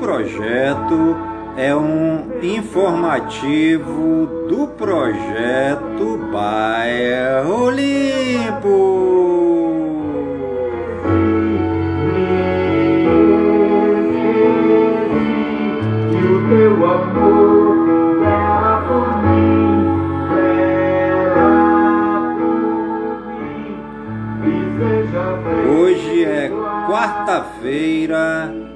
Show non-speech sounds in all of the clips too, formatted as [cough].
Projeto é um informativo do projeto Bairro Limpo. O teu amor vela por mim, por mim, e seja Hoje é quarta-feira,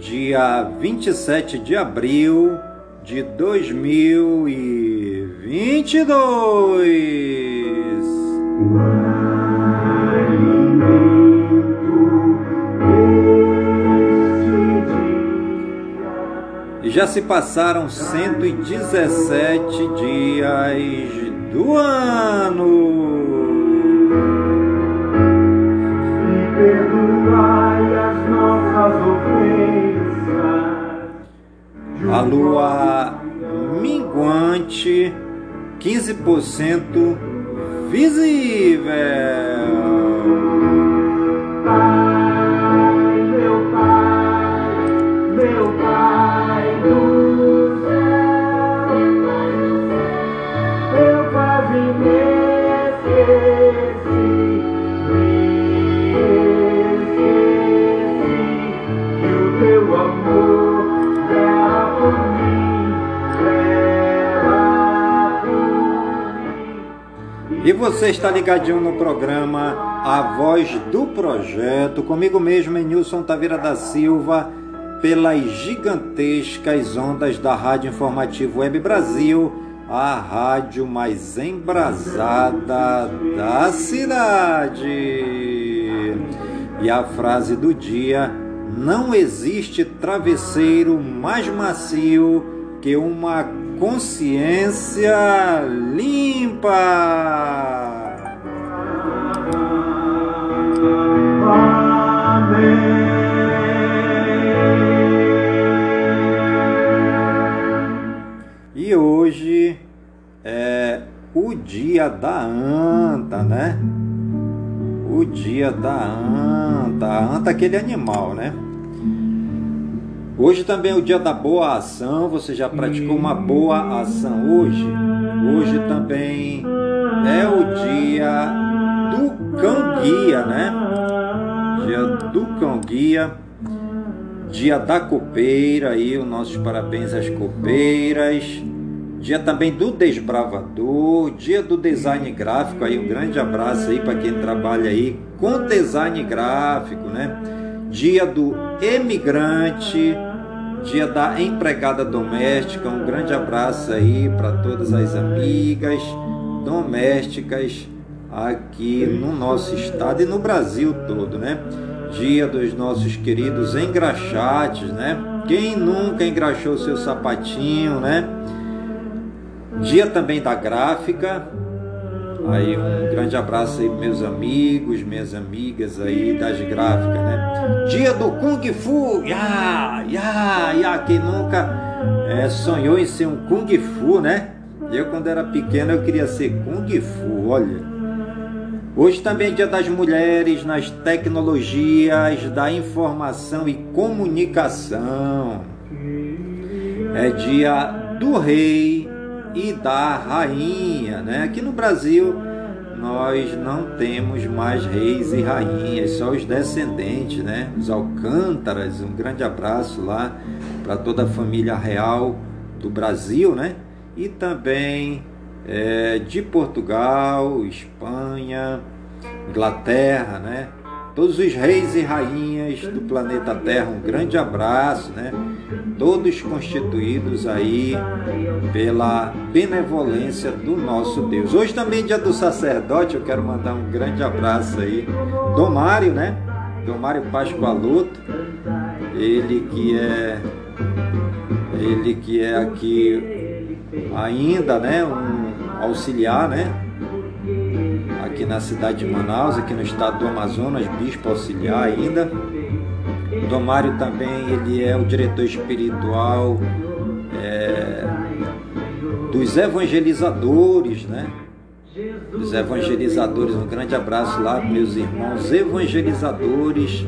dia 27 de abril de 2022. E já se passaram 117 dias do ano. E perdoai as nossas ofensas. A lua minguante, 15% visível. Você está ligadinho no programa A Voz do Projeto, comigo mesmo, Nilson Taveira da Silva, pelas gigantescas ondas da Rádio Informativo Web Brasil, a rádio mais embrasada da cidade. E a frase do dia: não existe travesseiro mais macio que uma consciência limpa. E hoje é o dia da anta, né? O dia da anta. Anta é aquele animal, né? Hoje também é o dia da boa ação. Você já praticou uma boa ação hoje? Hoje também é o dia do cão guia, né? Dia do cão guia. Dia da copeira aí, os nossos parabéns às copeiras. Dia também do desbravador, dia do design gráfico aí, um grande abraço aí para quem trabalha aí com design gráfico, né? Dia do emigrante, dia da empregada doméstica, um grande abraço aí para todas as amigas domésticas aqui no nosso estado e no Brasil todo, né? Dia dos nossos queridos engraxates, né? Quem nunca engraxou seu sapatinho, né? Dia também da gráfica. Aí um grande abraço aí meus amigos, minhas amigas aí das gráficas, né? Dia do Kung Fu, ya, ya, ya, quem nunca é, sonhou em ser um Kung Fu, né? Eu quando era pequeno eu queria ser Kung Fu, olha. Hoje também é dia das mulheres nas tecnologias da informação e comunicação. É dia do rei e da rainha. Né? Aqui no Brasil nós não temos mais reis e rainhas, só os descendentes, né? Os Alcântaras. Um grande abraço lá para toda a família real do Brasil, né? E também é, de Portugal, Espanha, Inglaterra, né? Todos os reis e rainhas do planeta Terra, um grande abraço, né? Todos constituídos aí pela benevolência do nosso Deus. Hoje também dia do sacerdote, eu quero mandar um grande abraço aí. do Mário, né? Mário Pascoaluto, ele que é ele que é aqui ainda, né, um auxiliar, né, aqui na cidade de Manaus, aqui no estado do Amazonas, bispo auxiliar ainda. Domário também, ele é o diretor espiritual é, dos evangelizadores, né? Dos evangelizadores, um grande abraço lá, meus irmãos evangelizadores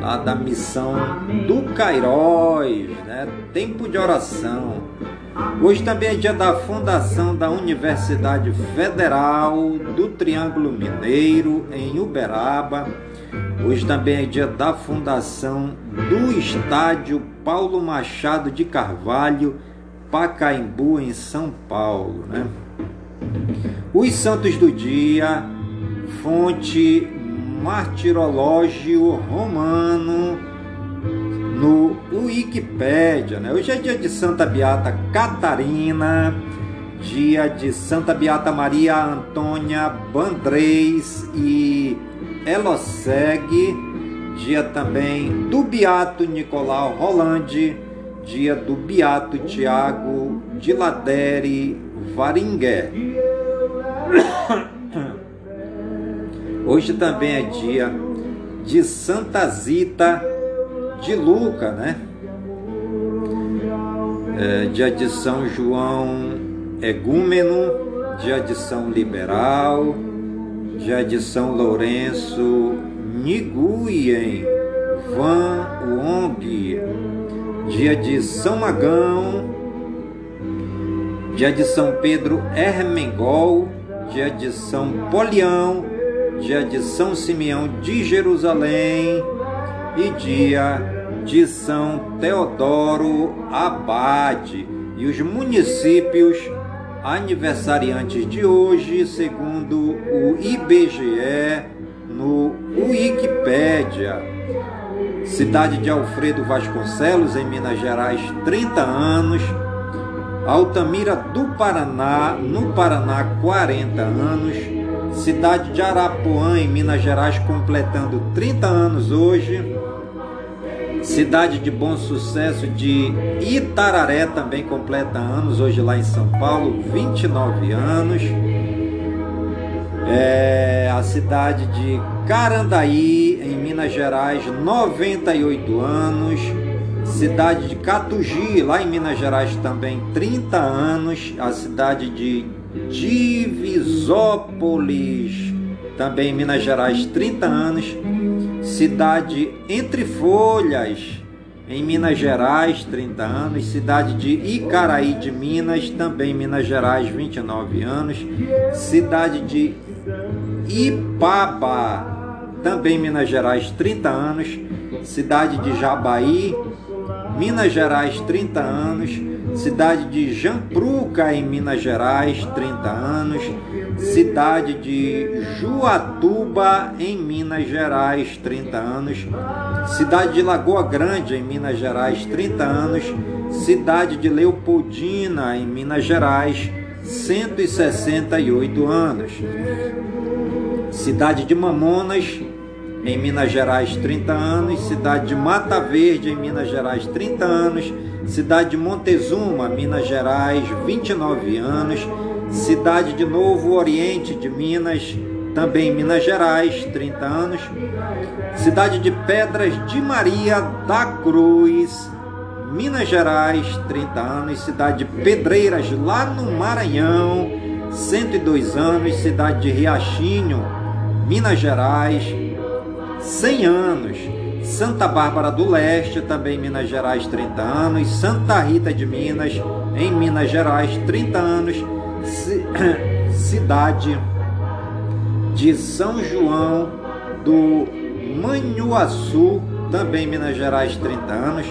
lá da missão do Cairóis, né? Tempo de oração Hoje também é dia da fundação da Universidade Federal do Triângulo Mineiro, em Uberaba. Hoje também é dia da fundação do Estádio Paulo Machado de Carvalho, Pacaembu, em São Paulo. Né? Os santos do dia, fonte martirológio romano no Wikipédia. Né? Hoje é dia de Santa Beata Catarina, dia de Santa Beata Maria Antônia Bandrez e Eloseg, dia também do Beato Nicolau Rolande, dia do Beato Tiago de Ladere Varingué. [coughs] Hoje também é dia de Santa Zita de Luca, né? É, dia de São João Egúmeno, dia de São Liberal, dia de São Lourenço Nguyen Van Wong, dia de São Magão, dia de São Pedro Ermengol, dia de São Polião, dia de São Simeão de Jerusalém, e dia de São Teodoro Abade e os municípios aniversariantes de hoje, segundo o IBGE no Wikipédia. Cidade de Alfredo Vasconcelos, em Minas Gerais, 30 anos. Altamira do Paraná, no Paraná, 40 anos. Cidade de Arapuã, em Minas Gerais, completando 30 anos hoje. Cidade de Bom Sucesso de Itararé também completa anos, hoje lá em São Paulo, 29 anos. É, a cidade de Carandaí, em Minas Gerais, 98 anos. Cidade de Catugi, lá em Minas Gerais também, 30 anos. A cidade de Divisópolis, também Minas Gerais, 30 anos. Cidade Entre Folhas, em Minas Gerais, 30 anos, cidade de Icaraí de Minas, também Minas Gerais, 29 anos, cidade de Ipaba, também Minas Gerais, 30 anos, cidade de Jabaí, Minas Gerais, 30 anos, cidade de Jampruca, em Minas Gerais, 30 anos, cidade de Juatuba, em Minas Gerais, 30 anos, cidade de Lagoa Grande, em Minas Gerais, 30 anos, cidade de Leopoldina, em Minas Gerais, 168 anos, cidade de Mamonas, em Minas Gerais, 30 anos, cidade de Mata Verde, em Minas Gerais, 30 anos, cidade de Montezuma, Minas Gerais, 29 anos, cidade de Novo Oriente de Minas, também Minas Gerais, 30 anos, cidade de Pedras de Maria da Cruz, Minas Gerais, 30 anos, cidade de Pedreiras, lá no Maranhão, 102 anos, cidade de Riachinho, Minas Gerais, 100 anos. Santa Bárbara do Leste, também Minas Gerais, 30 anos. Santa Rita de Minas, em Minas Gerais, 30 anos. [coughs] Cidade de São João do Manhuaçu, também Minas Gerais, 30 anos.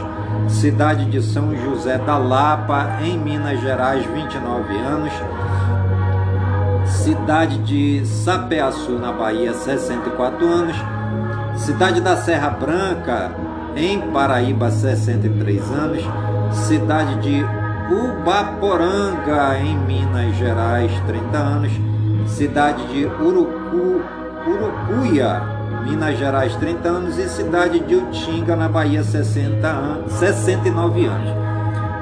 Cidade de São José da Lapa, em Minas Gerais, 29 anos. Cidade de Sapeaçu, na Bahia, 64 anos. Cidade da Serra Branca, em Paraíba, 63 anos. Cidade de Ubaporanga, em Minas Gerais, 30 anos. Cidade de Urucu, Urucuia, Minas Gerais, 30 anos. E cidade de Utinga, na Bahia, 60 anos, 69 anos.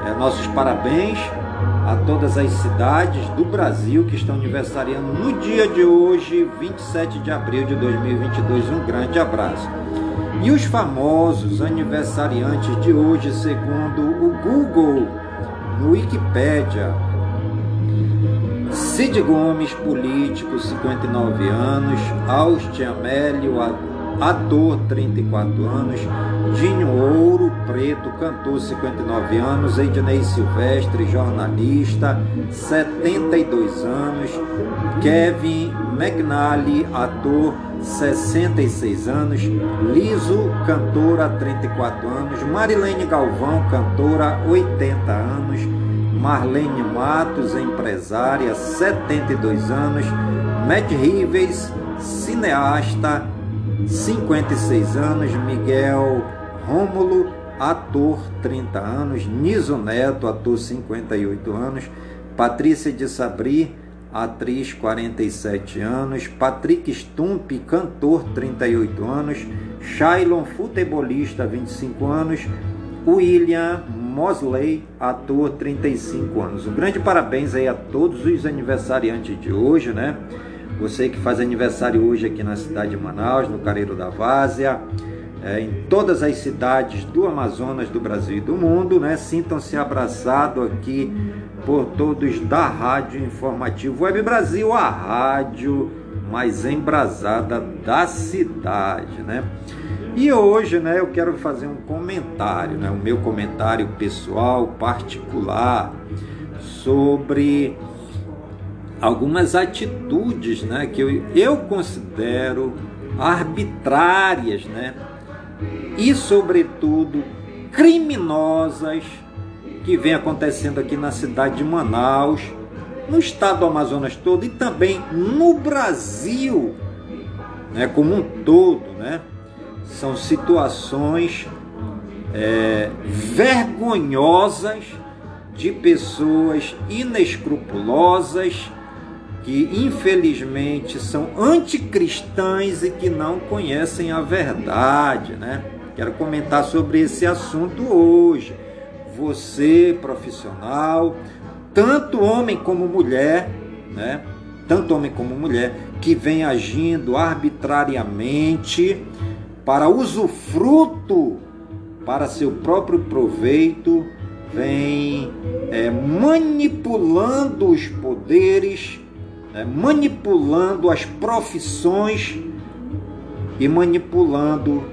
É, nossos parabéns a todas as cidades do Brasil que estão aniversariando no dia de hoje, 27 de abril de 2022. Um grande abraço. E os famosos aniversariantes de hoje, segundo o Google, no Wikipedia, Cid Gomes, político, 59 anos, Austin Amélio, ator, 34 anos, Dinho Ouro Preto, cantor, 59 anos, Ednei Silvestre, jornalista, 72 anos, Kevin McNally, ator, 66 anos, Liso, cantora, 34 anos, Marilene Galvão, cantora, 80 anos, Marlene Matos, empresária, 72 anos, Matt Rives, cineasta, 56 anos, Miguel Rômulo, ator, 30 anos, Niso Neto, ator, 58 anos, Patrícia de Sabri, atriz, 47 anos, Patrick Stump, cantor, 38 anos, Shailon, futebolista, 25 anos, William Mosley, ator, 35 anos. Um grande parabéns aí a todos os aniversariantes de hoje, né? Você que faz aniversário hoje aqui na cidade de Manaus, no Careiro da Várzea, é, em todas as cidades do Amazonas, do Brasil e do mundo, né? Sintam-se abraçados aqui por todos da Rádio Informativo Web Brasil, a rádio mais embrasada da cidade, né? E hoje, né, eu quero fazer um comentário, né, o meu comentário pessoal, particular, sobre algumas atitudes né, que eu, eu considero arbitrárias né, e, sobretudo, criminosas que vem acontecendo aqui na cidade de Manaus, no estado do Amazonas todo e também no Brasil né, como um todo. Né? São situações é, vergonhosas de pessoas inescrupulosas que infelizmente são anticristãs e que não conhecem a verdade, né? Quero comentar sobre esse assunto hoje. Você, profissional, tanto homem como mulher, né? Tanto homem como mulher que vem agindo arbitrariamente para usufruto para seu próprio proveito, vem é, manipulando os poderes né, manipulando as profissões e manipulando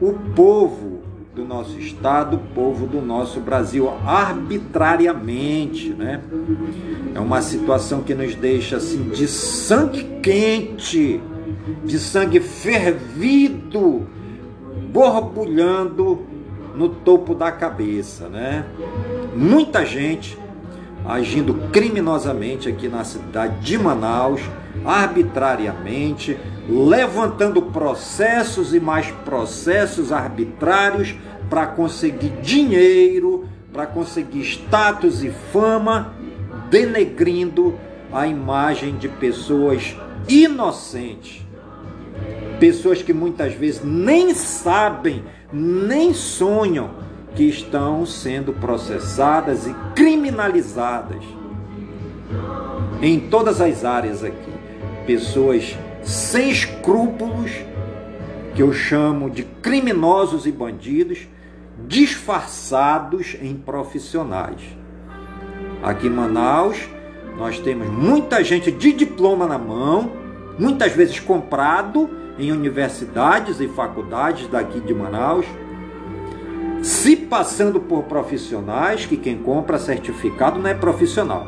o povo do nosso estado, o povo do nosso Brasil, arbitrariamente, né? É uma situação que nos deixa assim de sangue quente, de sangue fervido, borbulhando no topo da cabeça, né? Muita gente agindo criminosamente aqui na cidade de Manaus, arbitrariamente, levantando processos e mais processos arbitrários para conseguir dinheiro, para conseguir status e fama, denegrindo a imagem de pessoas inocentes. Pessoas que muitas vezes nem sabem, nem sonham que estão sendo processadas e criminalizadas em todas as áreas aqui. Pessoas sem escrúpulos, que eu chamo de criminosos e bandidos, disfarçados em profissionais. Aqui em Manaus, nós temos muita gente de diploma na mão, muitas vezes comprado em universidades e faculdades daqui de Manaus, se passando por profissionais que quem compra certificado não é profissional.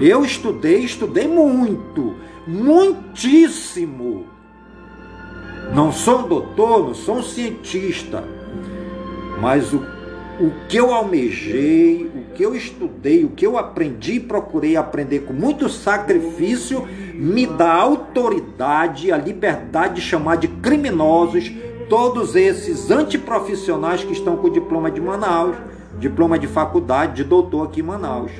Eu estudei, estudei muito, muitíssimo. Não sou um doutor, não sou um cientista, mas o, o que eu almejei, o que eu estudei, o que eu aprendi e procurei aprender com muito sacrifício, me dá autoridade, a liberdade de chamar de criminosos todos esses antiprofissionais que estão com diploma de Manaus, diploma de faculdade, de doutor aqui em Manaus,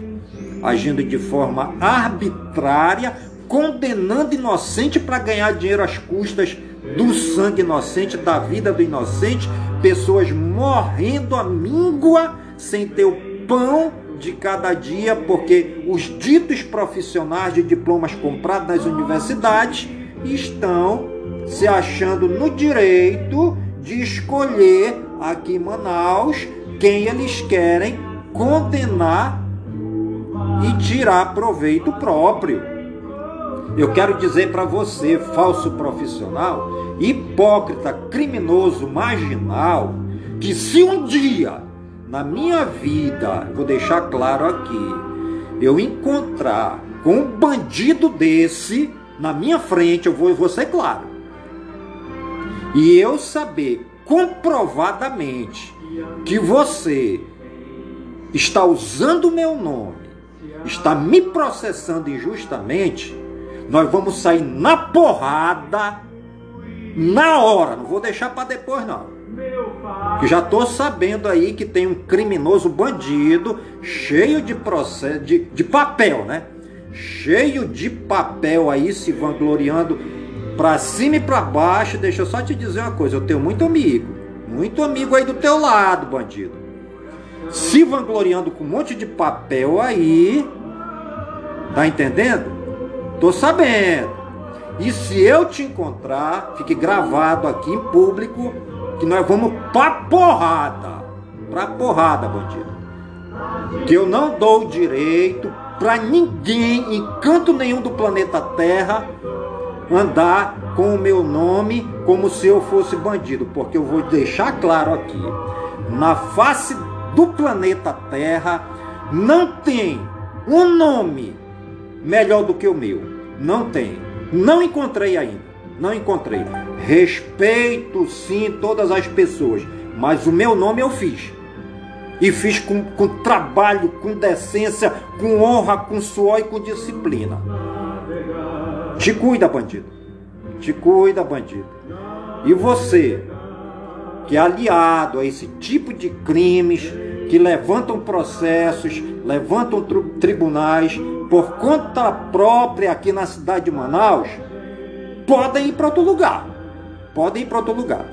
agindo de forma arbitrária, condenando inocente para ganhar dinheiro às custas do sangue inocente, da vida do inocente, pessoas morrendo à míngua sem ter o pão de cada dia, porque os ditos profissionais de diplomas comprados nas universidades estão se achando no direito de escolher aqui em Manaus quem eles querem condenar e tirar proveito próprio. Eu quero dizer para você, falso profissional, hipócrita, criminoso, marginal, que se um dia na minha vida, vou deixar claro aqui, eu encontrar com um bandido desse na minha frente, eu vou, eu vou ser claro e eu saber comprovadamente que você está usando o meu nome, está me processando injustamente, nós vamos sair na porrada na hora, não vou deixar para depois não. Que já tô sabendo aí que tem um criminoso bandido cheio de processo de, de papel, né? Cheio de papel aí se vangloriando Pra cima e pra baixo, deixa eu só te dizer uma coisa, eu tenho muito amigo, muito amigo aí do teu lado, bandido. Se vangloriando com um monte de papel aí, tá entendendo? Tô sabendo. E se eu te encontrar, fique gravado aqui em público, que nós vamos pra porrada. Pra porrada, bandido. Que eu não dou direito pra ninguém, em canto nenhum do planeta Terra, andar com o meu nome como se eu fosse bandido, porque eu vou deixar claro aqui: na face do planeta Terra não tem um nome melhor do que o meu. Não tem. Não encontrei ainda. Não encontrei. Respeito sim todas as pessoas, mas o meu nome eu fiz. E fiz com, com trabalho, com decência, com honra, com suor e com disciplina. Te cuida, bandido. Te cuida, bandido. E você, que é aliado a esse tipo de crimes, que levantam processos, levantam tribunais por conta própria aqui na cidade de Manaus, podem ir para outro lugar. Podem ir para outro lugar.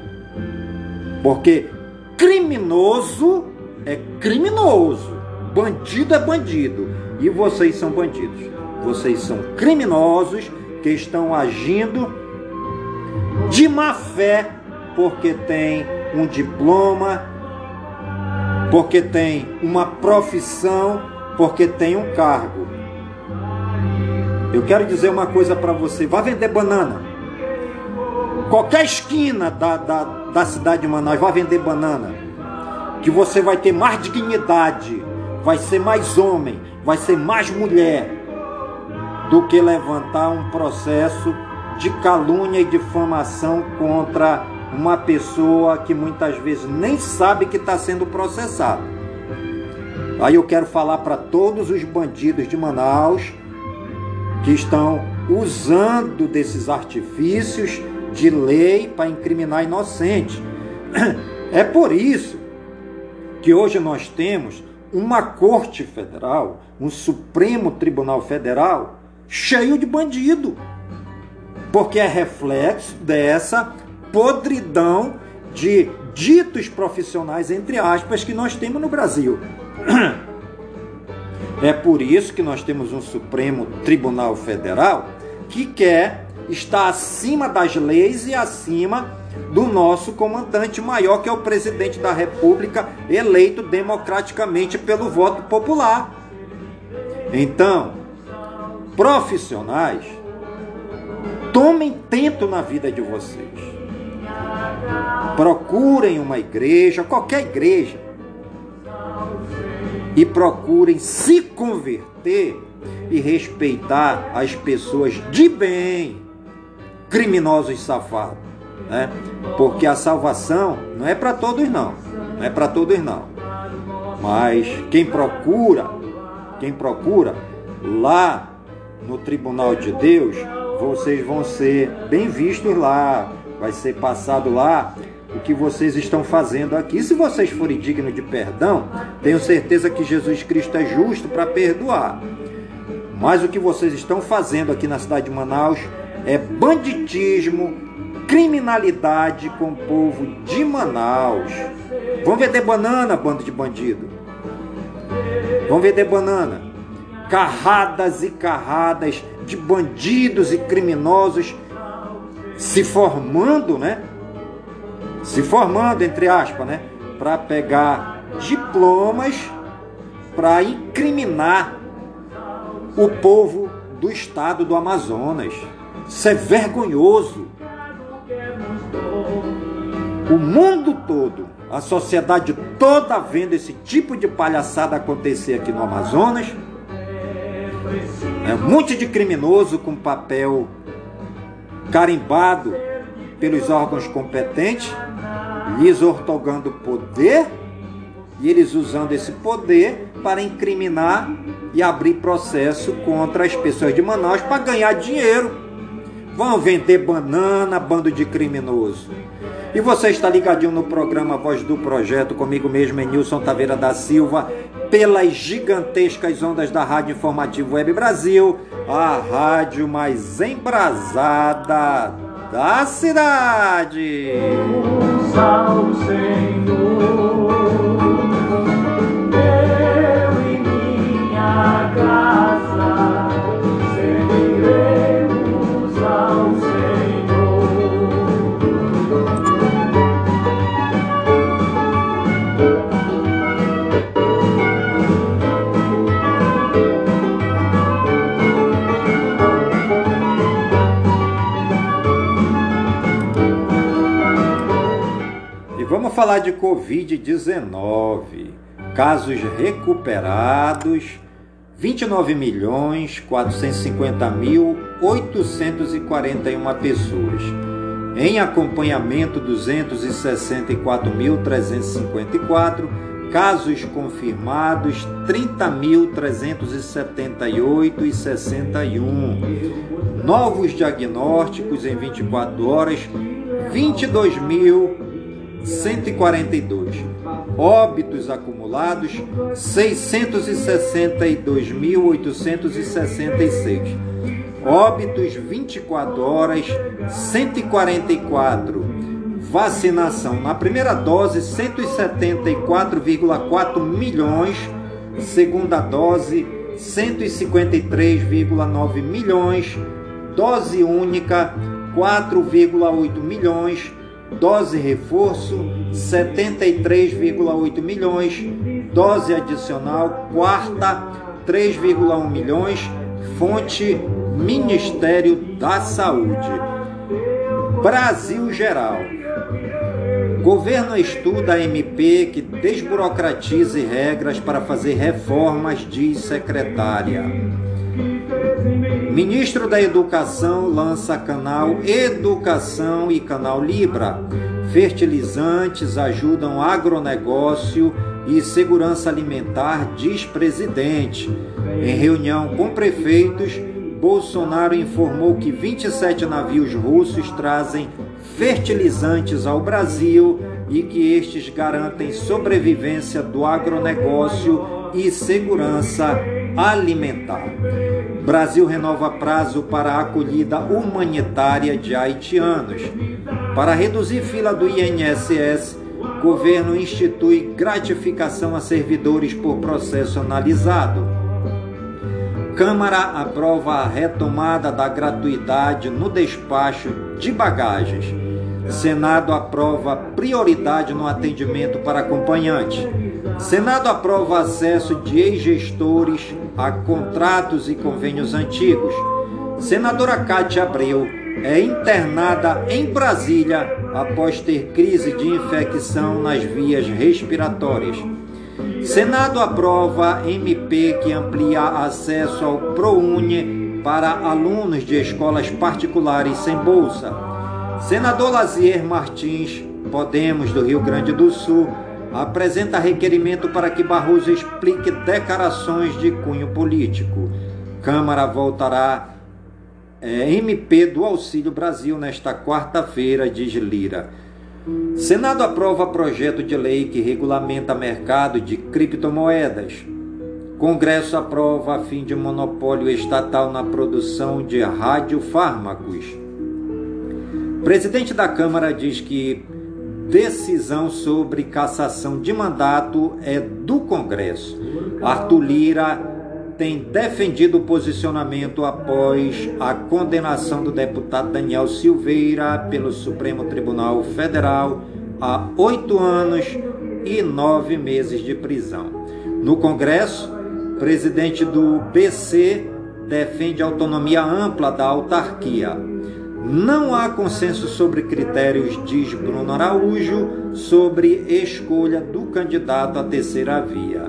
Porque criminoso é criminoso, bandido é bandido. E vocês são bandidos. Vocês são criminosos que estão agindo de má fé, porque tem um diploma, porque tem uma profissão, porque tem um cargo. Eu quero dizer uma coisa para você: vá vender banana. Qualquer esquina da, da, da cidade de Manaus, vá vender banana. Que você vai ter mais dignidade, vai ser mais homem, vai ser mais mulher do que levantar um processo de calúnia e difamação contra uma pessoa que muitas vezes nem sabe que está sendo processado. Aí eu quero falar para todos os bandidos de Manaus que estão usando desses artifícios de lei para incriminar inocente. É por isso que hoje nós temos uma Corte Federal, um Supremo Tribunal Federal cheio de bandido. Porque é reflexo dessa podridão de ditos profissionais, entre aspas, que nós temos no Brasil. [clears throat] É por isso que nós temos um Supremo Tribunal Federal que quer estar acima das leis e acima do nosso comandante maior, que é o presidente da República, eleito democraticamente pelo voto popular. Então, profissionais, tomem tento na vida de vocês. Procurem uma igreja, qualquer igreja, e procurem se converter e respeitar as pessoas de bem, criminosos safados, né? Porque a salvação não é para todos não, não é para todos não. Mas quem procura, quem procura lá no tribunal de Deus, vocês vão ser bem vistos lá, vai ser passado lá o que vocês estão fazendo aqui. Se vocês forem dignos de perdão, tenho certeza que Jesus Cristo é justo para perdoar. Mas o que vocês estão fazendo aqui na cidade de Manaus é banditismo, criminalidade com o povo de Manaus. Vão vender banana, bando de bandido. Vão vender banana. Carradas e carradas de bandidos e criminosos se formando, né? se formando, entre aspas, né? Para pegar diplomas para incriminar o povo do estado do Amazonas. Isso é vergonhoso. O mundo todo, a sociedade toda vendo esse tipo de palhaçada acontecer aqui no Amazonas. É um monte de criminoso com papel carimbado pelos órgãos competentes lhes ortogando poder e eles usando esse poder para incriminar e abrir processo contra as pessoas de Manaus para ganhar dinheiro. Vão vender banana, bando de criminoso. E você está ligadinho no programa Voz do Projeto, comigo mesmo, é Nilson Taveira da Silva, pelas gigantescas ondas da Rádio Informativo Web Brasil, a rádio mais embrasada da cidade. Ao Senhor, vamos falar de Covid-19. Casos recuperados, 29 milhões 450 mil 841 pessoas. Em acompanhamento, 264.354. Casos confirmados, 30.378 e 61. Novos diagnósticos em 24 horas, 22.142. Óbitos acumulados, 662.866. Óbitos 24 horas, 144. Vacinação na primeira dose, 174,4 milhões. Segunda dose, 153,9 milhões. Dose única, 4,8 milhões. Dose reforço, 73,8 milhões. Dose adicional, quarta, 3,1 milhões. Fonte Ministério da Saúde. Brasil Geral. Governo estuda MP que desburocratize regras para fazer reformas, diz secretária. Ministro da Educação lança canal Educação e canal Libra. Fertilizantes ajudam agronegócio e segurança alimentar, diz presidente. Em reunião com prefeitos, Bolsonaro informou que 27 navios russos trazem fertilizantes ao Brasil e que estes garantem sobrevivência do agronegócio e segurança alimentar. Brasil renova prazo para a acolhida humanitária de haitianos. Para reduzir fila do INSS, governo institui gratificação a servidores por processo analisado. Câmara aprova a retomada da gratuidade no despacho de bagagens. Senado aprova prioridade no atendimento para acompanhante. Senado aprova acesso de ex-gestores a contratos e convênios antigos. Senadora Cátia Abreu é internada em Brasília após ter crise de infecção nas vias respiratórias. Senado aprova MP que amplia acesso ao ProUni para alunos de escolas particulares sem bolsa. Senador Lazier Martins, Podemos do Rio Grande do Sul, apresenta requerimento para que Barroso explique declarações de cunho político. Câmara voltará é, MP do Auxílio Brasil nesta quarta-feira, diz Lira. Senado aprova projeto de lei que regulamenta mercado de criptomoedas. Congresso aprova fim de monopólio estatal na produção de radiofármacos. Presidente da Câmara diz que decisão sobre cassação de mandato é do Congresso. Arthur Lira tem defendido o posicionamento após a condenação do deputado Daniel Silveira pelo Supremo Tribunal Federal a oito anos e nove meses de prisão. No Congresso, presidente do BC defende autonomia ampla da autarquia. Não há consenso sobre critérios, diz Bruno Araújo, sobre escolha do candidato à terceira via.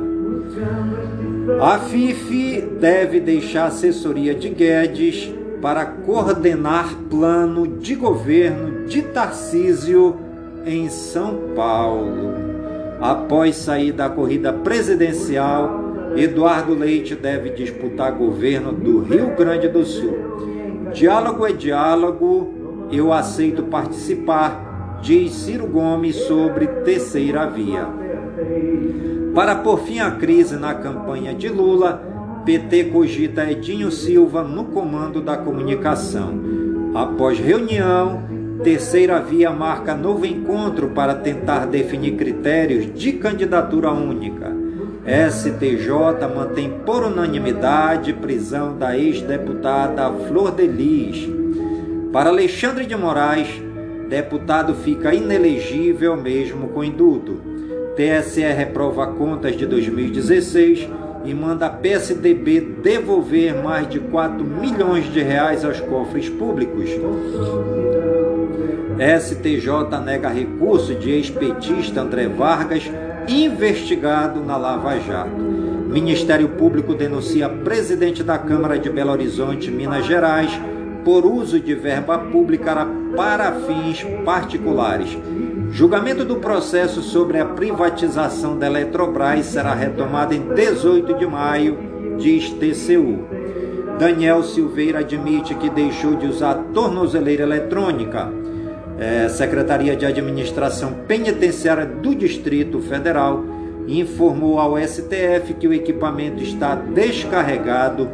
A FIF deve deixar assessoria de Guedes para coordenar plano de governo de Tarcísio em São Paulo. Após sair da corrida presidencial, Eduardo Leite deve disputar governo do Rio Grande do Sul. Diálogo é diálogo, eu aceito participar, diz Ciro Gomes sobre terceira via. Para por fim à crise na campanha de Lula, PT cogita Edinho Silva no comando da comunicação. Após reunião, Terceira Via marca novo encontro para tentar definir critérios de candidatura única. STJ mantém por unanimidade prisão da ex-deputada Flor de Lis. Para Alexandre de Moraes, deputado fica inelegível mesmo com indulto. TSE reprova contas de 2016 e manda a PSDB devolver mais de 4 milhões de reais aos cofres públicos. STJ nega recurso de ex-petista André Vargas, investigado na Lava Jato. Ministério Público denuncia presidente da Câmara de Belo Horizonte, Minas Gerais, por uso de verba pública para fins particulares. Julgamento do processo sobre a privatização da Eletrobras será retomado em 18 de maio, diz TCU. Daniel Silveira admite que deixou de usar tornozeleira eletrônica. É, Secretaria de Administração Penitenciária do Distrito Federal informou ao STF que o equipamento está descarregado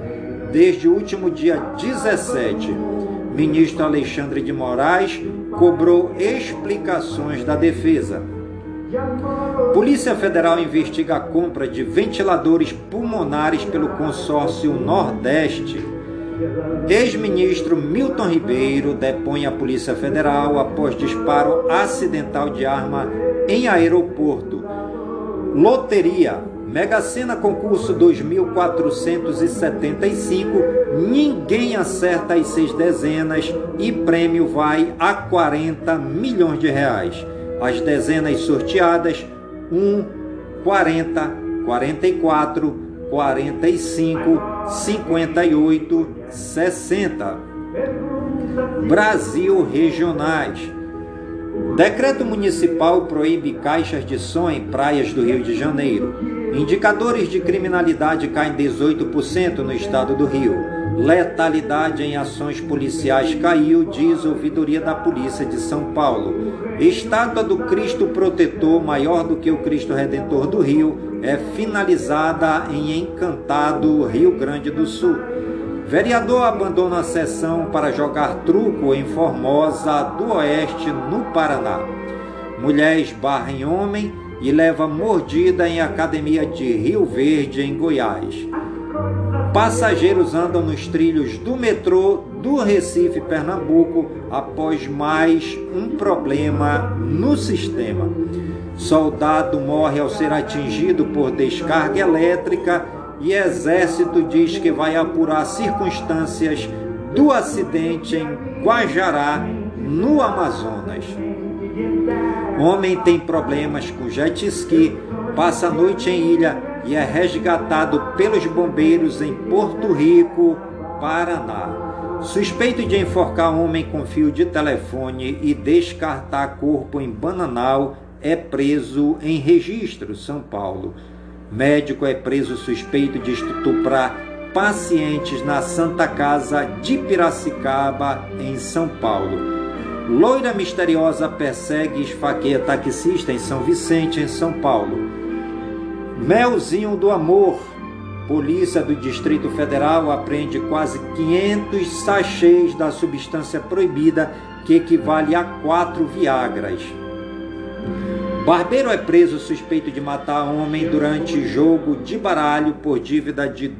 desde o último dia 17 ministro Alexandre de Moraes cobrou explicações da defesa. Polícia Federal investiga a compra de ventiladores pulmonares pelo consórcio Nordeste. Ex-ministro Milton Ribeiro depõe a Polícia Federal após disparo acidental de arma em aeroporto. Loteria. Mega Sena concurso 2475, ninguém acerta as seis dezenas e prêmio vai a 40 milhões de reais. As dezenas sorteadas 1, 40, 44, 45, 58, 60. Brasil Regionais. Decreto municipal proíbe caixas de som em praias do Rio de Janeiro. Indicadores de criminalidade caem 18% no estado do Rio. Letalidade em ações policiais caiu, diz ouvidoria da Polícia de São Paulo. Estátua do Cristo Protetor, maior do que o Cristo Redentor do Rio, é finalizada em Encantado, Rio Grande do Sul. Vereador abandona a sessão para jogar truco em Formosa do Oeste, no Paraná. Mulher esbarra em homem e leva mordida em academia de Rio Verde, em Goiás. Passageiros andam nos trilhos do metrô do Recife, Pernambuco, após mais um problema no sistema. Soldado morre ao ser atingido por descarga elétrica e exército diz que vai apurar circunstâncias do acidente em Guajará, no Amazonas. Homem tem problemas com jet ski passa a noite em ilha e é resgatado pelos bombeiros em Porto Rico, Paraná. Suspeito de enforcar homem com fio de telefone e descartar corpo em Bananal, é preso em registro, São Paulo. Médico é preso suspeito de estuprar pacientes na Santa Casa de Piracicaba, em São Paulo. Loira misteriosa persegue e esfaqueia taxista em São Vicente, em São Paulo. Melzinho do Amor. Polícia do Distrito Federal apreende quase 500 sachês da substância proibida, que equivale a quatro Viagras. Barbeiro é preso suspeito de matar homem durante jogo de baralho por dívida de R$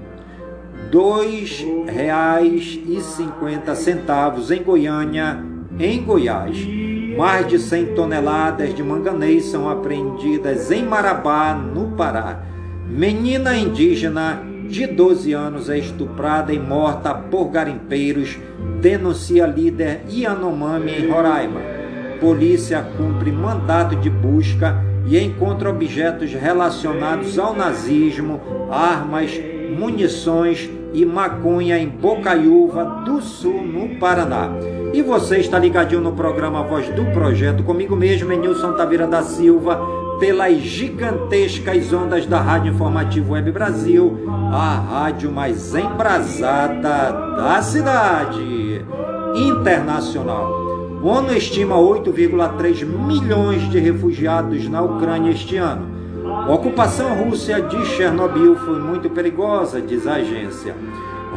2,50 em Goiânia, em Goiás. Mais de 100 toneladas de manganês são apreendidas em Marabá, no Pará. Menina indígena de 12 anos é estuprada e morta por garimpeiros, denuncia líder Yanomami em Roraima polícia cumpre mandato de busca e encontra objetos relacionados ao nazismo, armas, munições e maconha em Bocaiúva do Sul, no Paraná. E você está ligadinho no programa Voz do Projeto, comigo mesmo, Nilson Taveira da Silva, pelas gigantescas ondas da Rádio Informativo Web Brasil, a rádio mais embrasada da cidade. Internacional. O ONU estima 8,3 milhões de refugiados na Ucrânia este ano. Ocupação russa de Chernobyl foi muito perigosa, diz a agência.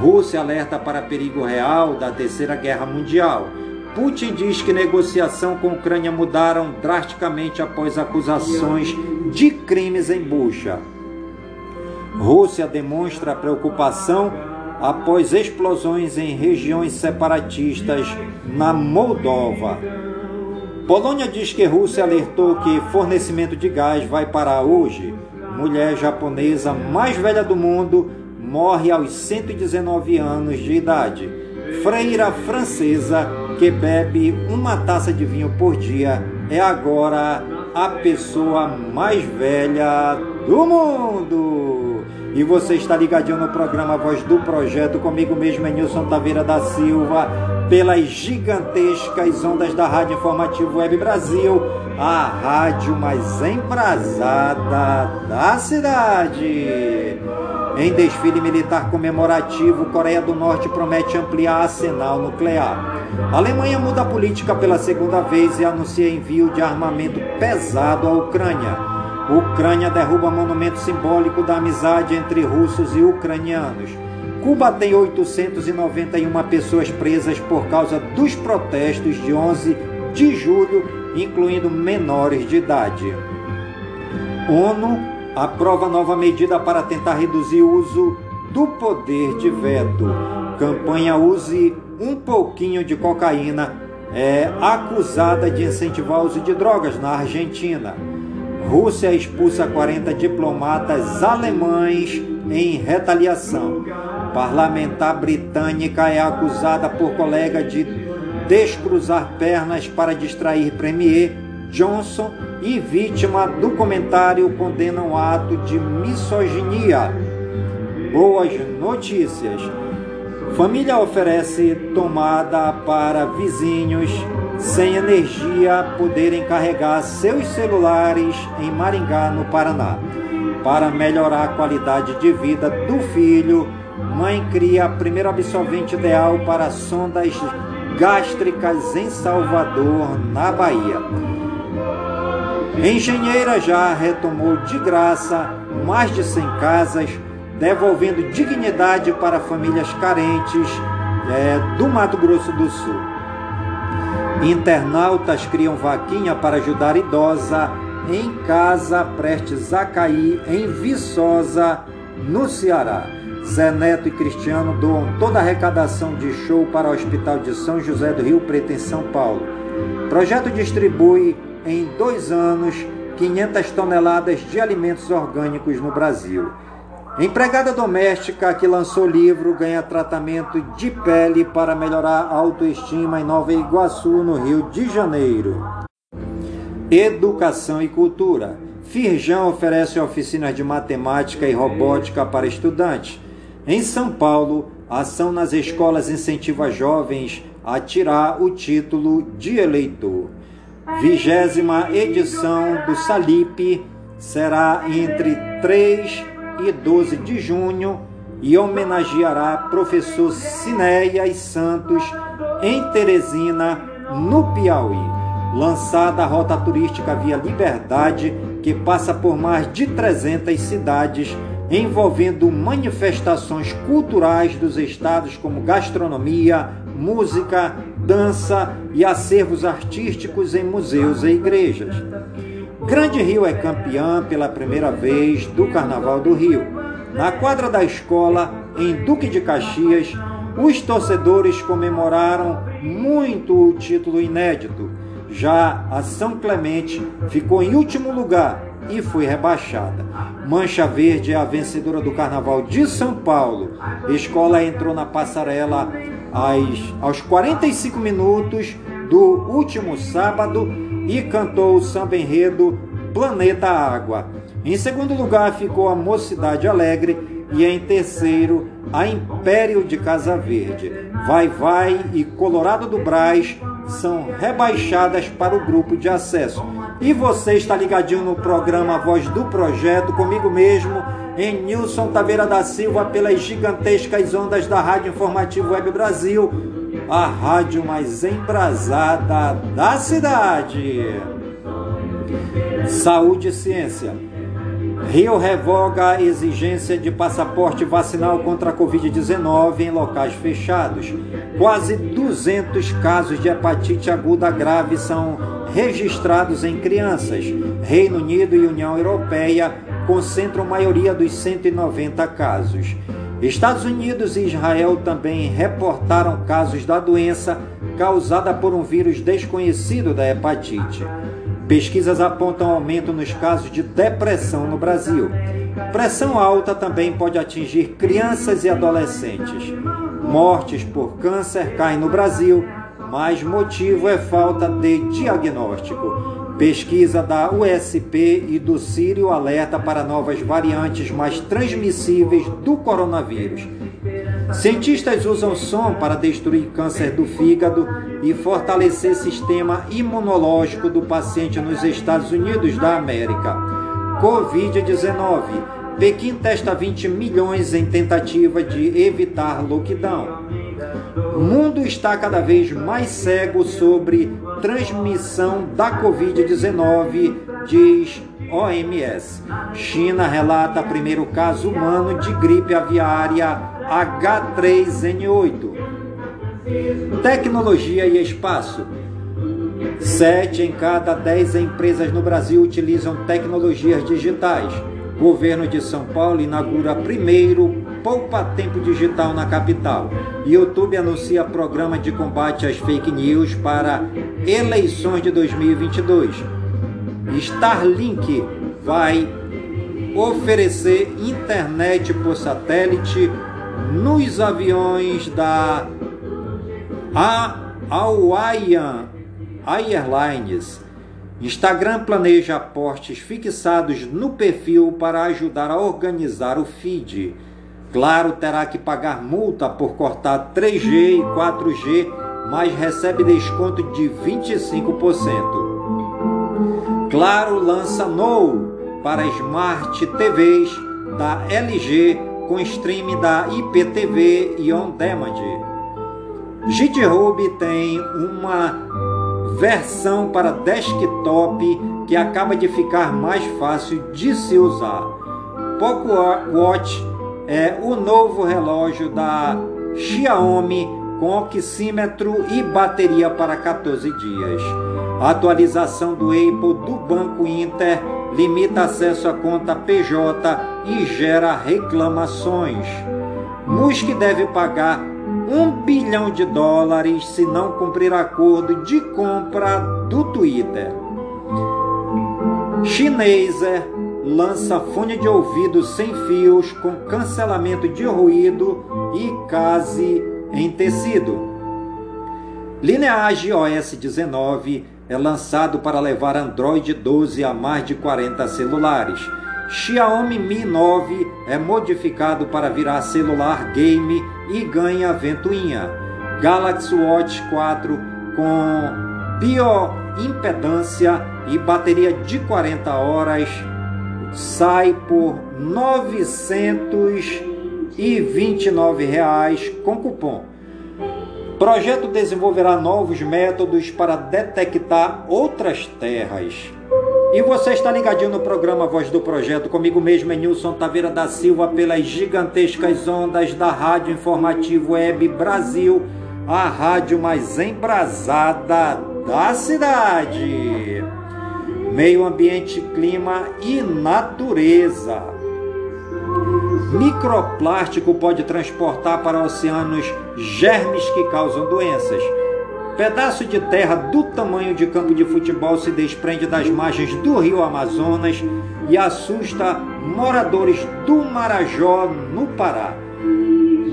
Rússia alerta para perigo real da Terceira Guerra Mundial. Putin diz que negociação com a Ucrânia mudaram drasticamente após acusações de crimes em Bucha. Rússia demonstra preocupação após explosões em regiões separatistas na Moldova. Polônia diz que Rússia alertou que fornecimento de gás vai parar hoje. Mulher japonesa mais velha do mundo morre aos 119 anos de idade. Freira francesa que bebe uma taça de vinho por dia é agora a pessoa mais velha do mundo. E você está ligadinho no programa Voz do Projeto, comigo mesmo, Nilson Taveira da Silva, pelas gigantescas ondas da Rádio Informativo Web Brasil, a rádio mais embrasada da cidade. Em desfile militar comemorativo, Coreia do Norte promete ampliar arsenal nuclear. A Alemanha muda a política pela segunda vez e anuncia envio de armamento pesado à Ucrânia. Ucrânia derruba monumento simbólico da amizade entre russos e ucranianos. Cuba tem 891 pessoas presas por causa dos protestos de 11 de julho, incluindo menores de idade. ONU aprova nova medida para tentar reduzir o uso do poder de veto. Campanha Use um pouquinho de cocaína é acusada de incentivar o uso de drogas na Argentina. Rússia expulsa 40 diplomatas alemães em retaliação. Parlamentar britânica é acusada por colega de descruzar pernas para distrair Premier Johnson e vítima do comentário condena um ato de misoginia. Boas notícias. Família oferece tomada para vizinhos sem energia poderem carregar seus celulares em Maringá, no Paraná. Para melhorar a qualidade de vida do filho, mãe cria a primeira absorvente ideal para sondas gástricas em Salvador, na Bahia. Engenheira já retomou de graça mais de 100 casas, devolvendo dignidade para famílias carentes é, do Mato Grosso do Sul. Internautas criam vaquinha para ajudar idosa em casa prestes a cair em Viçosa, no Ceará. Zé Neto e Cristiano doam toda a arrecadação de show para o Hospital de São José do Rio Preto, em São Paulo. O projeto distribui em dois anos 500 toneladas de alimentos orgânicos no Brasil. Empregada doméstica que lançou livro ganha tratamento de pele para melhorar a autoestima em Nova Iguaçu, no Rio de Janeiro. Educação e cultura. Firjan oferece oficinas de matemática e robótica para estudantes. Em São Paulo, a ação nas escolas incentiva jovens a tirar o título de eleitor. Vigésima edição do Salip será entre 3 e 12 de junho e homenageará professor Cinéia Santos em Teresina, no Piauí. Lançada a rota turística Via Liberdade, que passa por mais de 300 cidades, envolvendo manifestações culturais dos estados como gastronomia, música, dança e acervos artísticos em museus e igrejas. Grande Rio é campeã pela primeira vez do Carnaval do Rio na quadra da escola, em Duque de Caxias, os torcedores comemoraram muito o título inédito. Já a São Clemente ficou em último lugar e foi rebaixada. Mancha Verde é a vencedora do Carnaval de São Paulo. Escola entrou na passarela aos, aos 45 minutos do último sábado e cantou o samba enredo Planeta Água. Em segundo lugar ficou a Mocidade Alegre e em terceiro a Império de Casa Verde. Vai Vai e Colorado do Braz são rebaixadas para o grupo de acesso. E você está ligadinho no programa Voz do Projeto, comigo mesmo, em Nilson Taveira da Silva, pelas gigantescas ondas da Rádio Informativo Web Brasil, a rádio mais embrasada da cidade. Saúde e ciência. Rio revoga a exigência de passaporte vacinal contra a Covid-19 em locais fechados. Quase 200 casos de hepatite aguda grave são registrados em crianças. Reino Unido e União Europeia concentram a maioria dos 190 casos. Estados Unidos e Israel também reportaram casos da doença causada por um vírus desconhecido da hepatite. Pesquisas apontam aumento nos casos de depressão no Brasil. Pressão alta também pode atingir crianças e adolescentes. Mortes por câncer caem no Brasil, mas motivo é falta de diagnóstico. Pesquisa da USP e do Sírio alerta para novas variantes mais transmissíveis do coronavírus. Cientistas usam som para destruir câncer do fígado e fortalecer sistema imunológico do paciente nos Estados Unidos da América. Covid-19. Pequim testa 20 milhões em tentativa de evitar lockdown. O mundo está cada vez mais cego sobre transmissão da Covid-19, diz OMS. China relata primeiro caso humano de gripe aviária H3N8. Tecnologia e espaço. Sete em cada dez empresas no Brasil utilizam tecnologias digitais. Governo de São Paulo inaugura primeiro Poupa Tempo Digital na capital. YouTube anuncia programa de combate às fake news para eleições de 2022. Starlink vai oferecer internet por satélite nos aviões da Hawaiian Airlines. Instagram planeja aportes fixados no perfil para ajudar a organizar o feed. Claro terá que pagar multa por cortar 3G e 4G, mas recebe desconto de 25%. Claro lança No para Smart TVs da LG com streaming da IPTV e On Demand. GitHub tem uma versão para desktop que acaba de ficar mais fácil de se usar. Poco Watch é o novo relógio da Xiaomi com oxímetro e bateria para 14 dias. A atualização do Apple do Banco Inter limita acesso à conta PJ e gera reclamações. Musk deve pagar um bilhão de dólares se não cumprir acordo de compra do Twitter. Chineser lança fone de ouvido sem fios com cancelamento de ruído e case em tecido. Lineage OS 19 é lançado para levar Android 12 a mais de 40 celulares. Xiaomi Mi 9 é modificado para virar celular game e ganha ventoinha. Galaxy Watch 4 com bioimpedância e bateria de 40 horas sai por 929 reais com cupom. Projeto desenvolverá novos métodos para detectar outras terras. E você está ligadinho no programa Voz do Projeto, comigo mesmo, é Nilson Taveira da Silva, pelas gigantescas ondas da Rádio Informativo Web Brasil, a rádio mais embrasada da cidade. Meio ambiente, clima e natureza. Microplástico pode transportar para oceanos germes que causam doenças. Pedaço de terra do tamanho de campo de futebol se desprende das margens do rio Amazonas e assusta moradores do Marajó, no Pará.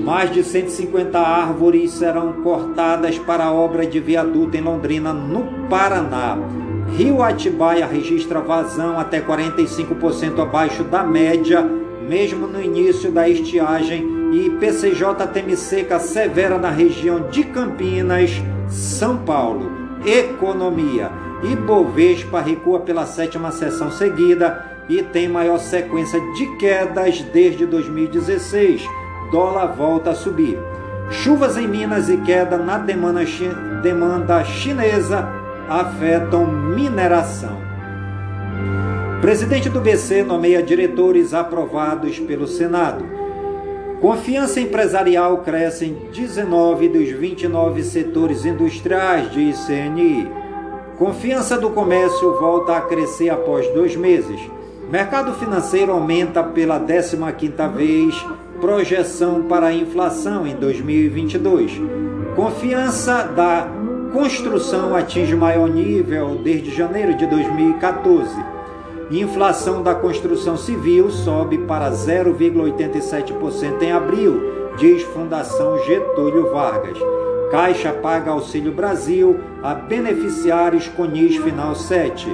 Mais de 150 árvores serão cortadas para a obra de viaduto em Londrina, no Paraná. Rio Atibaia registra vazão até 45% abaixo da média, mesmo no início da estiagem, e PCJ teme seca severa na região de Campinas, são Paulo. Economia. Ibovespa recua pela sétima sessão seguida e tem maior sequência de quedas desde 2016. Dólar volta a subir. Chuvas em Minas e queda na demanda, demanda chinesa afetam mineração. Presidente do BC nomeia diretores aprovados pelo Senado. Confiança empresarial cresce em 19 dos 29 setores industriais, diz CNI. Confiança do comércio volta a crescer após dois meses. Mercado financeiro aumenta pela 15ª vez projeção para a inflação em 2022. Confiança da construção atinge maior nível desde janeiro de 2014. Inflação da construção civil sobe para 0,87% em abril, diz Fundação Getúlio Vargas. Caixa paga Auxílio Brasil a beneficiários com NIS Final 7.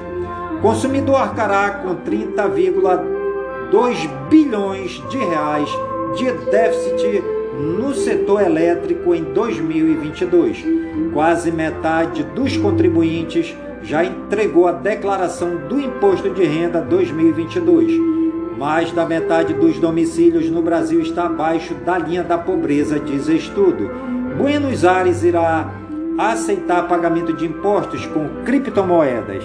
Consumidor arcará com 30,2 bilhões de reais de déficit no setor elétrico em 2022. Quase metade dos contribuintes já entregou a declaração do Imposto de Renda 2022. Mais da metade dos domicílios no Brasil está abaixo da linha da pobreza, diz estudo. Buenos Aires irá aceitar pagamento de impostos com criptomoedas.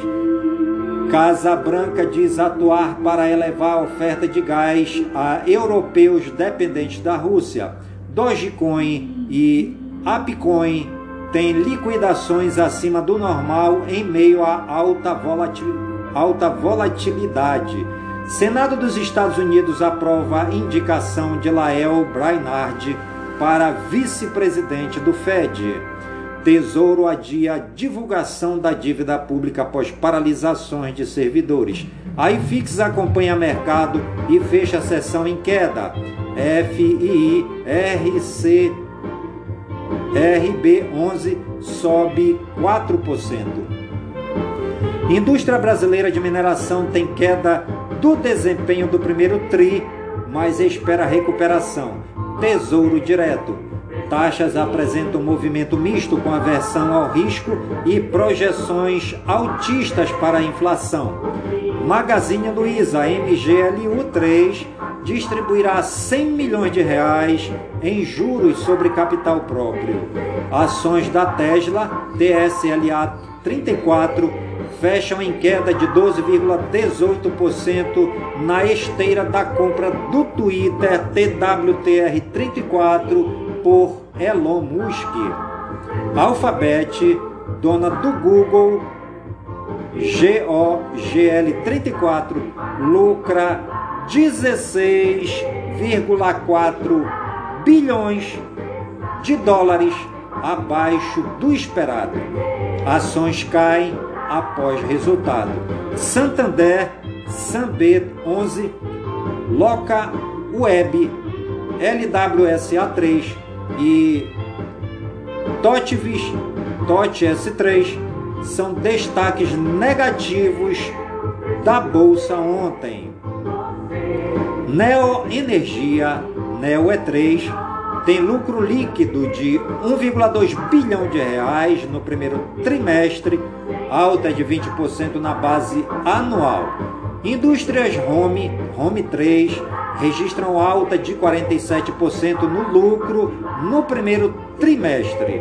Casa Branca diz atuar para elevar a oferta de gás a europeus dependentes da Rússia. Dogecoin e Apcoin tem liquidações acima do normal em meio à alta, volatil, alta volatilidade. Senado dos Estados Unidos aprova a indicação de Lael Brainard para vice-presidente do Fed. Tesouro adia divulgação da dívida pública após paralisações de servidores. A IFIX acompanha mercado e fecha a sessão em queda. FII, RC RB11 sobe 4%. Indústria brasileira de mineração tem queda do desempenho do primeiro TRI, mas espera recuperação. Tesouro Direto. Taxas apresentam movimento misto com aversão ao risco e projeções altistas para a inflação. Magazine Luiza MGLU3 distribuirá 100 milhões de reais em juros sobre capital próprio. Ações da Tesla, TSLA 34, fecham em queda de 12,18% na esteira da compra do Twitter TWTR 34 por Elon Musk. Alphabet, dona do Google, GOGL34, lucra 16,4 bilhões de dólares abaixo do esperado. Ações caem após resultado. Santander, Sambet 11, Loca Web, LWSA3 e Totvis TOT S3 são destaques negativos da bolsa ontem. Neo Energia, Neo E3, tem lucro líquido de 1,2 bilhão de reais no primeiro trimestre, alta de 20% na base anual. Indústrias Home, Home 3, registram alta de 47% no lucro no primeiro trimestre.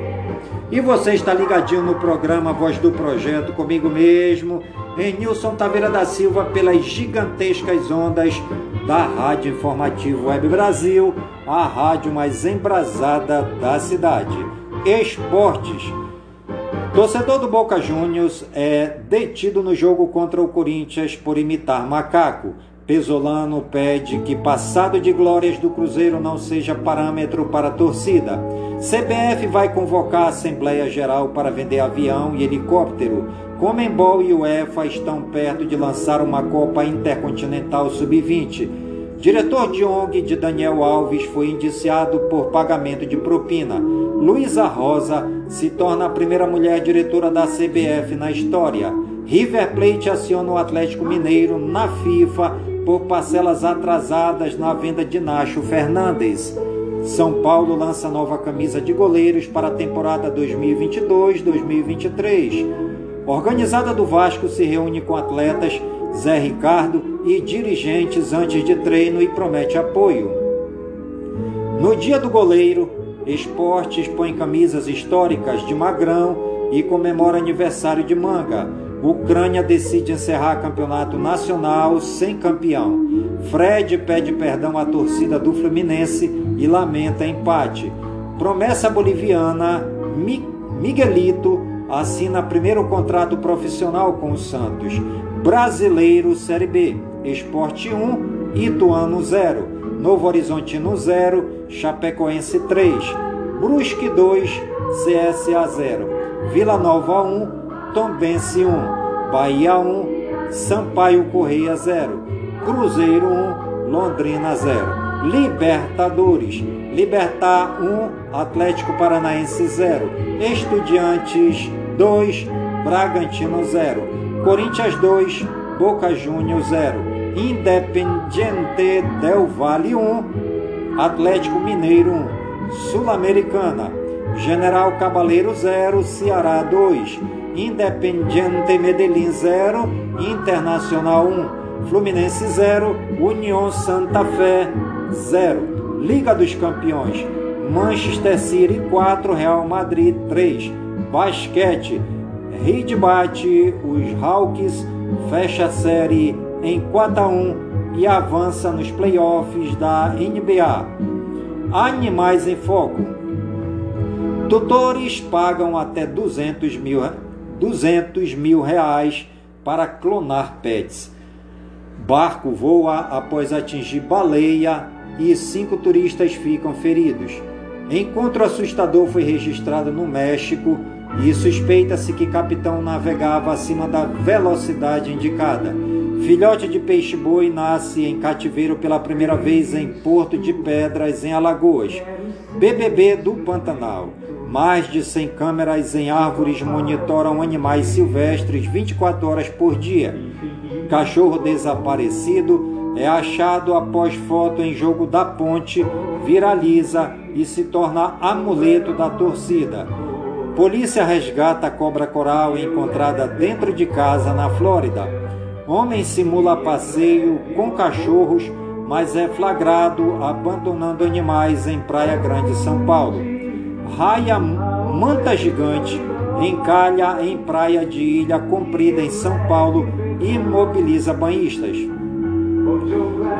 E você está ligadinho no programa Voz do Projeto comigo mesmo, em Nilson Taveira da Silva, pelas gigantescas ondas da Rádio Informativo Web Brasil, a rádio mais embrasada da cidade. Esportes. Torcedor do Boca Juniors é detido no jogo contra o Corinthians por imitar macaco. Pesolano pede que passado de glórias do Cruzeiro não seja parâmetro para a torcida. CBF vai convocar a Assembleia Geral para vender avião e helicóptero. Comembol e UEFA estão perto de lançar uma Copa Intercontinental Sub-20. Diretor de ONG de Daniel Alves foi indiciado por pagamento de propina. Luísa Rosa se torna a primeira mulher diretora da CBF na história. River Plate aciona o Atlético Mineiro na FIFA por parcelas atrasadas na venda de Nacho Fernandes. São Paulo lança nova camisa de goleiros para a temporada 2022-2023. Organizada do Vasco se reúne com atletas, Zé Ricardo e dirigentes antes de treino e promete apoio. No dia do goleiro, Esportes põe camisas históricas de Magrão e comemora aniversário de Manga. Ucrânia decide encerrar campeonato nacional sem campeão. Fred pede perdão à torcida do Fluminense e lamenta empate. Promessa boliviana, Miguelito assina primeiro contrato profissional com o Santos. Brasileiro Série B, Esporte 1, Ituano 0, Novo Horizontino 0, Chapecoense 3, Brusque 2, CSA 0, Vila Nova 1, Tombense 1, Bahia 1, Sampaio Correia 0, Cruzeiro 1, Londrina 0. Libertadores. Libertar 1, Atlético Paranaense 0. Estudiantes 2, Bragantino 0, Corinthians 2, Boca Juniors 0, Independiente Del Valle 1, Atlético Mineiro 1, Sul-Americana, General Cabaleiro 0, Ceará 2, Independiente Medellín 0, Internacional 1, Fluminense 0, União Santa Fé 0, Liga dos Campeões, Manchester City 4, Real Madrid 3, Basquete. Reed bate os Hawks, fecha a série em 4 a 1 e avança nos playoffs da NBA. Animais em Foco. Tutores pagam até 200 mil, 200 mil reais para clonar pets. Barco voa após atingir baleia e cinco turistas ficam feridos. Encontro assustador foi registrado no México e suspeita-se que capitão navegava acima da velocidade indicada. Filhote de peixe-boi nasce em cativeiro pela primeira vez em Porto de Pedras, em Alagoas. BBB do Pantanal. Mais de 100 câmeras em árvores monitoram animais silvestres 24 horas por dia. Cachorro desaparecido é achado após foto em jogo da ponte, viraliza e se torna amuleto da torcida. Polícia resgata cobra coral encontrada dentro de casa na Flórida. Homem simula passeio com cachorros, mas é flagrado abandonando animais em Praia Grande, São Paulo. Raia manta gigante encalha em praia de Ilha Comprida, em São Paulo, e imobiliza banhistas.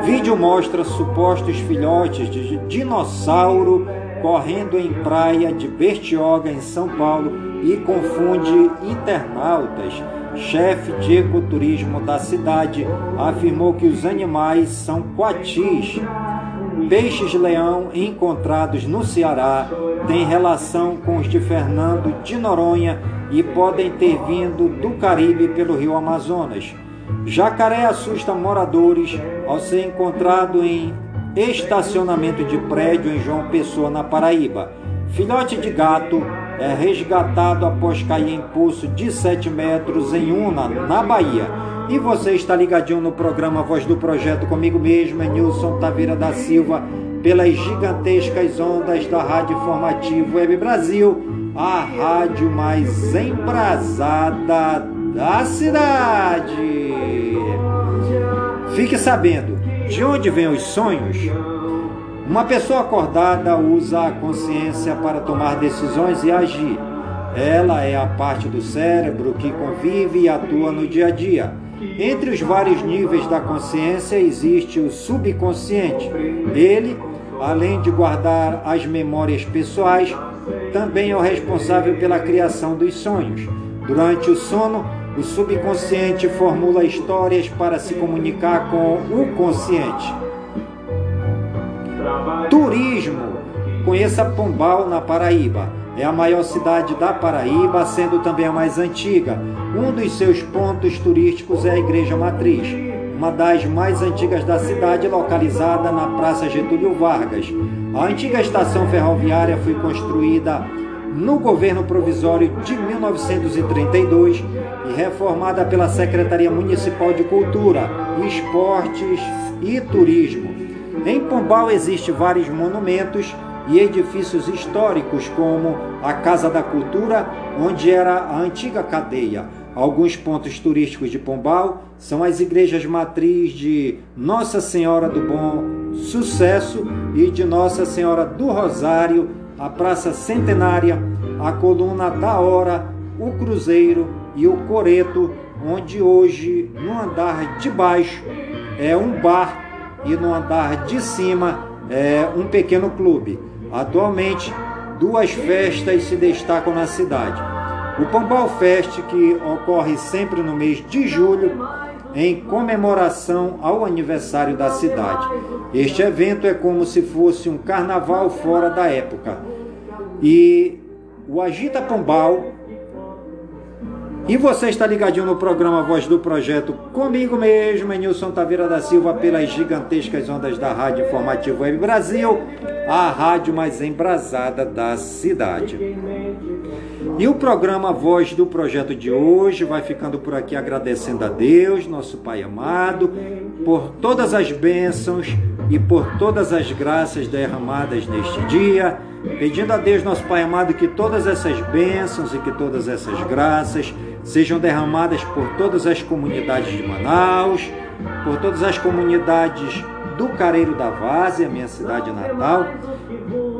Vídeo mostra supostos filhotes de dinossauro correndo em praia de Bertioga, em São Paulo, e confunde internautas. Chefe de ecoturismo da cidade afirmou que os animais são coatis. Peixes-leão encontrados no Ceará têm relação com os de Fernando de Noronha e podem ter vindo do Caribe pelo rio Amazonas. Jacaré assusta moradores ao ser encontrado em estacionamento de prédio em João Pessoa, na Paraíba. Filhote de gato é resgatado após cair em poço de 7 metros em Una, na Bahia. E você está ligadinho no programa Voz do Projeto comigo mesmo, é Nilson Taveira da Silva, pelas gigantescas ondas da Rádio Informativo Web Brasil, a rádio mais embrasada da cidade. Fique sabendo, de onde vêm os sonhos? Uma pessoa acordada usa a consciência para tomar decisões e agir. Ela é a parte do cérebro que convive e atua no dia a dia. Entre os vários níveis da consciência existe o subconsciente. Ele, além de guardar as memórias pessoais, também é o responsável pela criação dos sonhos. Durante o sono, o subconsciente formula histórias para se comunicar com o consciente. Turismo. Conheça Pombal, na Paraíba. É a maior cidade da Paraíba, sendo também a mais antiga. Um dos seus pontos turísticos é a Igreja Matriz, uma das mais antigas da cidade, localizada na Praça Getúlio Vargas. A antiga estação ferroviária foi construída no governo provisório de 1932 e reformada pela Secretaria Municipal de Cultura, Esportes e Turismo. Em Pombal existem vários monumentos e edifícios históricos, como a Casa da Cultura, onde era a antiga cadeia. Alguns pontos turísticos de Pombal são as igrejas matriz de Nossa Senhora do Bom Sucesso e de Nossa Senhora do Rosário, a Praça Centenária, a Coluna da Hora, o Cruzeiro e o Coreto, onde hoje, no andar de baixo, é um bar e no andar de cima é um pequeno clube. Atualmente, duas festas se destacam na cidade. O Pombal Fest, que ocorre sempre no mês de julho, em comemoração ao aniversário da cidade. Este evento é como se fosse um carnaval fora da época. E o Agita Pombal e você está ligadinho no programa Voz do Projeto comigo mesmo, Nilson Taveira da Silva, pelas gigantescas ondas da Rádio Informativo Web Brasil, a rádio mais embrasada da cidade. E o programa Voz do Projeto de hoje vai ficando por aqui agradecendo a Deus, nosso Pai amado, por todas as bênçãos e por todas as graças derramadas neste dia, pedindo a Deus, nosso Pai amado, que todas essas bênçãos e que todas essas graças sejam derramadas por todas as comunidades de Manaus, por todas as comunidades do Careiro da Várzea, minha cidade natal,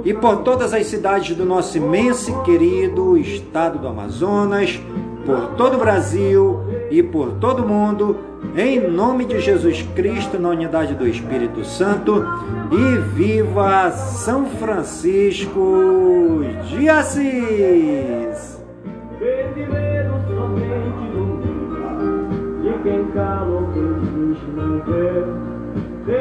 e por todas as cidades do nosso imenso e querido estado do Amazonas, por todo o Brasil e por todo mundo, em nome de Jesus Cristo, na unidade do Espírito Santo, e viva São Francisco de Assis! quem não